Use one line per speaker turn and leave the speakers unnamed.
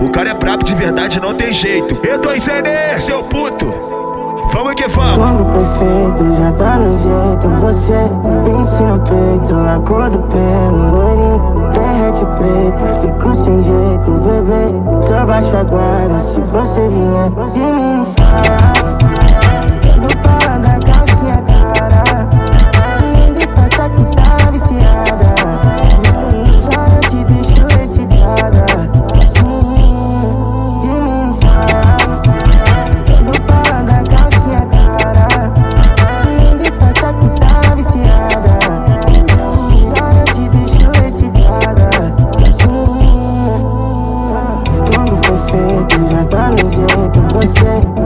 O cara é brabo de verdade, não tem jeito. E2NE, seu puto. Vamos que vamos.
Combo perfeito, já tá no jeito. Você pince no peito, a cor do pelo, loirinho, derrete preto. Fico sem jeito, bebê. Só baixo a guarda se você vier de saia. Os atalhos e eu tô você